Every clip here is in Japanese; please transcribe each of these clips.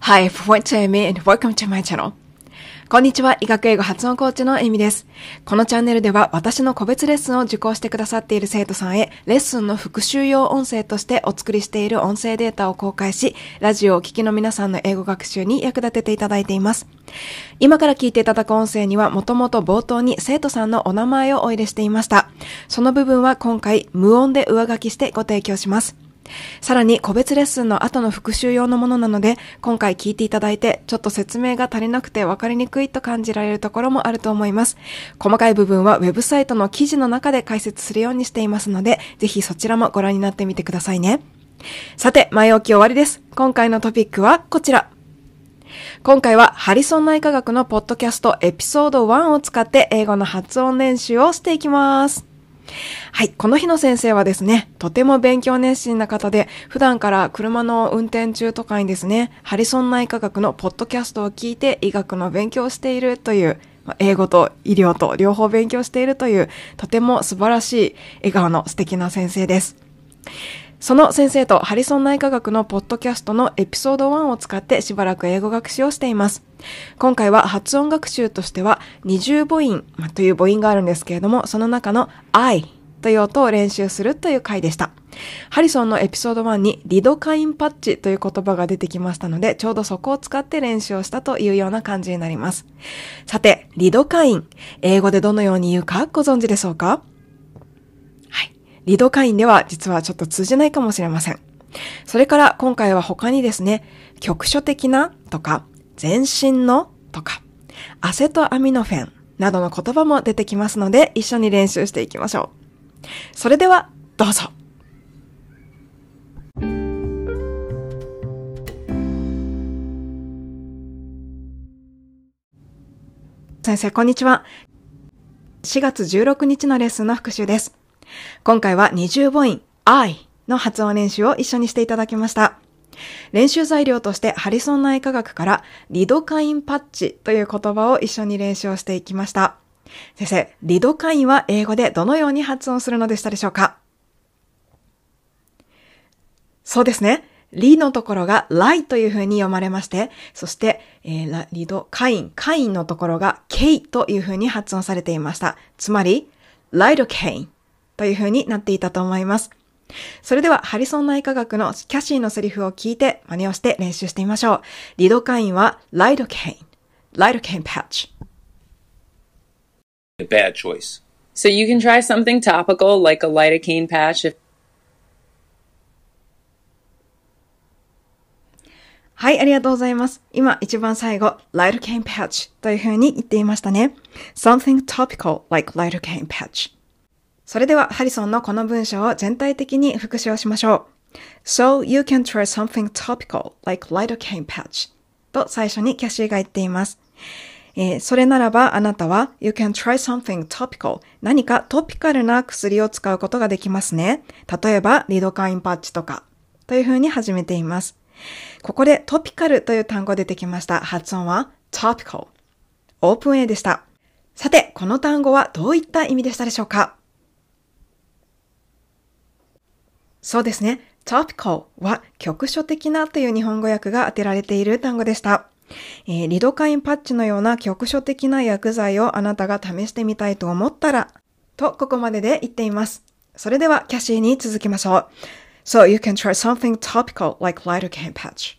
Hi, everyone, Amy and welcome to my channel. こんにちは、医学英語発音コーチのエミです。このチャンネルでは私の個別レッスンを受講してくださっている生徒さんへ、レッスンの復習用音声としてお作りしている音声データを公開し、ラジオをお聞きの皆さんの英語学習に役立てていただいています。今から聞いていただく音声には、もともと冒頭に生徒さんのお名前をお入れしていました。その部分は今回無音で上書きしてご提供します。さらに個別レッスンの後の復習用のものなので、今回聞いていただいて、ちょっと説明が足りなくて分かりにくいと感じられるところもあると思います。細かい部分はウェブサイトの記事の中で解説するようにしていますので、ぜひそちらもご覧になってみてくださいね。さて、前置き終わりです。今回のトピックはこちら。今回はハリソン内科学のポッドキャストエピソード1を使って英語の発音練習をしていきます。はい。この日の先生はですね、とても勉強熱心な方で、普段から車の運転中とかにですね、ハリソン内科学のポッドキャストを聞いて医学の勉強をしているという、英語と医療と両方勉強しているという、とても素晴らしい笑顔の素敵な先生です。その先生とハリソン内科学のポッドキャストのエピソード1を使ってしばらく英語学習をしています。今回は発音学習としては二重母音という母音があるんですけれども、その中の I という音を練習するという回でした。ハリソンのエピソード1にリドカインパッチという言葉が出てきましたので、ちょうどそこを使って練習をしたというような感じになります。さて、リドカイン。英語でどのように言うかご存知でしょうか？リドカインでは実はちょっと通じないかもしれません。それから今回は他にですね、局所的なとか、全身のとか、アセトアミノフェンなどの言葉も出てきますので、一緒に練習していきましょう。それでは、どうぞ。先生、こんにちは。4月16日のレッスンの復習です。今回は二重母音 I の発音練習を一緒にしていただきました。練習材料としてハリソン内科学からリドカインパッチという言葉を一緒に練習をしていきました。先生、リドカインは英語でどのように発音するのでしたでしょうか？そうですね。リのところがライという風に読まれまして、そして、えー、リドカイン、カインのところがケイという風に発音されていました。つまり、ライドケインというふうになっていたと思います。それでは、ハリソン内科学のキャシーのセリフを聞いて、真似をして練習してみましょう。リドカインは、ライドケイン。ライドケインパッチ。はい、ありがとうございます。今、一番最後、ライドケインパッチというふうに言っていましたね。something topical like lidocaine patch。それでは、ハリソンのこの文章を全体的に復習をしましょう。So you can try something topical like lidocaine patch と最初にキャシーが言っています。えー、それならばあなたは You can try something topical 何かトピカルな薬を使うことができますね。例えばリドカインパッチとかというふうに始めています。ここでトピカルという単語出てきました。発音は topical オープン A でした。さて、この単語はどういった意味でしたでしょうか？そうですね。topical は局所的なという日本語訳が当てられている単語でした。えー、リドカインパッチのような局所的な薬剤をあなたが試してみたいと思ったら、とここまでで言っています。それではキャシーに続きましょう。So you can try something topical like lidocaine patch.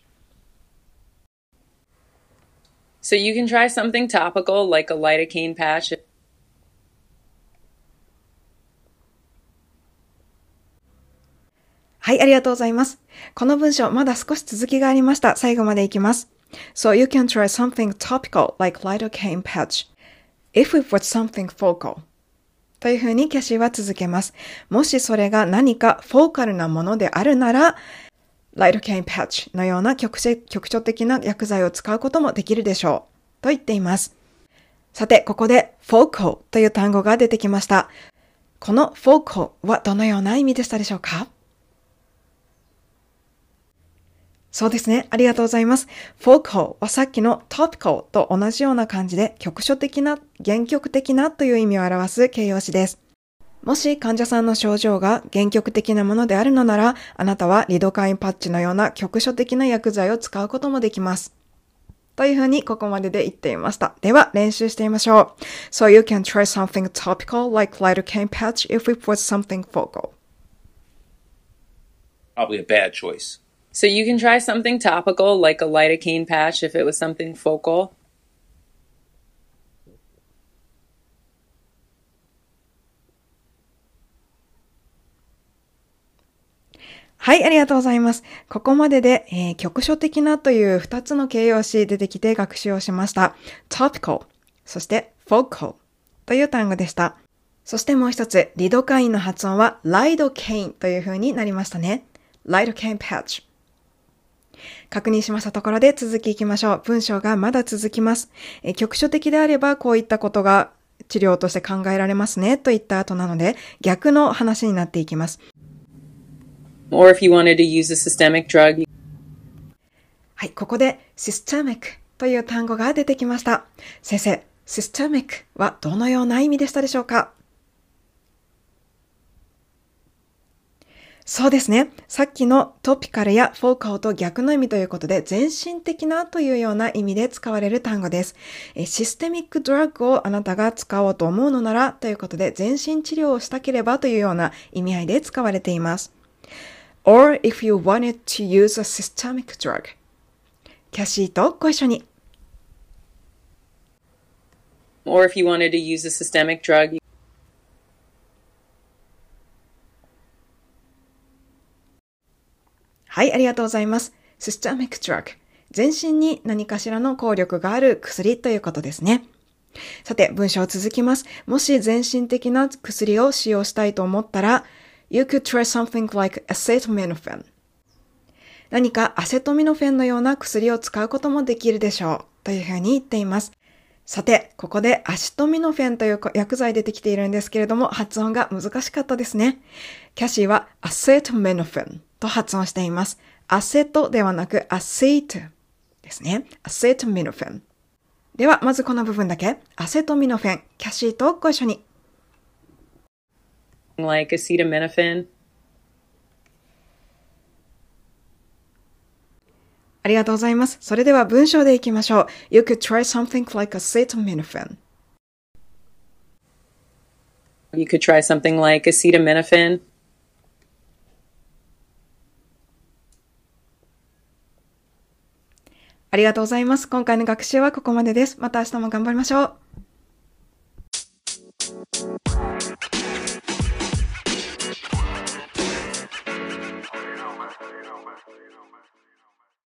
So you can try something topical like a lidocaine patch. はい、ありがとうございます。この文章、まだ少し続きがありました。最後までいきます。So you can try something topical like lidocaine patch if it was something focal. というふうにキャシーは続けます。もしそれが何かフォーカルなものであるなら、ライドケインパッチのような局所的な薬剤を使うこともできるでしょう。と言っています。さて、ここで focal という単語が出てきました。この focal はどのような意味でしたでしょうか？そうですね。ありがとうございます。focal はさっきの topical と同じような感じで局所的な、原曲的なという意味を表す形容詞です。もし患者さんの症状が原曲的なものであるのなら、あなたはリドカインパッチのような局所的な薬剤を使うこともできます。というふうにここまでで言っていました。では練習してみましょう。So you can try something topical like lidocaine patch if it was something focal. Probably a bad choice. So you can try something topical like a lidocaine patch if it was something focal. はい、ありがとうございます。ここまでで、えー、局所的なという2つの形容詞出てきて学習をしました。topical、そして focal という単語でした。そしてもう一つ、リドカインの発音はライドケインという風になりましたね。ライドケインパッチ。確認しましたところで続きいきましょう。文章がまだ続きます。え局所的であればこういったことが治療として考えられますねといった後なので逆の話になっていきます。Or if you wanted to use a systemic drug. はい、ここで systemic という単語が出てきました。先生、systemic はどのような意味でしたでしょうか？そうですね。さっきのトピカルやフォーカルと逆の意味ということで、全身的なというような意味で使われる単語です。システミックドラッグをあなたが使おうと思うのならということで、全身治療をしたければというような意味合いで使われています。or if you wanted to use a systemic drug キャシーとご一緒に。or if you wanted to use a systemic drug はい、ありがとうございます。systemic drug。全身に何かしらの効力がある薬ということですね。さて、文章続きます。もし全身的な薬を使用したいと思ったら、You could try something like acetaminophen. 何かアセトミノフェンのような薬を使うこともできるでしょう。というふうに言っています。さて、ここでアシトミノフェンという薬剤出てきているんですけれども、発音が難しかったですね。キャシーはアセトミノフェンと発音しています。アセトではなくアセイトですね。アセトミノフェン。では、まずこの部分だけ。アセトミノフェン。キャシーとご一緒に。like acetaminophen. ありがとうございます。それでは文章でいきましょう。You could try something like acetaminophen. You could try something like acetaminophen. ありがとうございます。今回の学習はここまでです。また明日も頑張りましょう。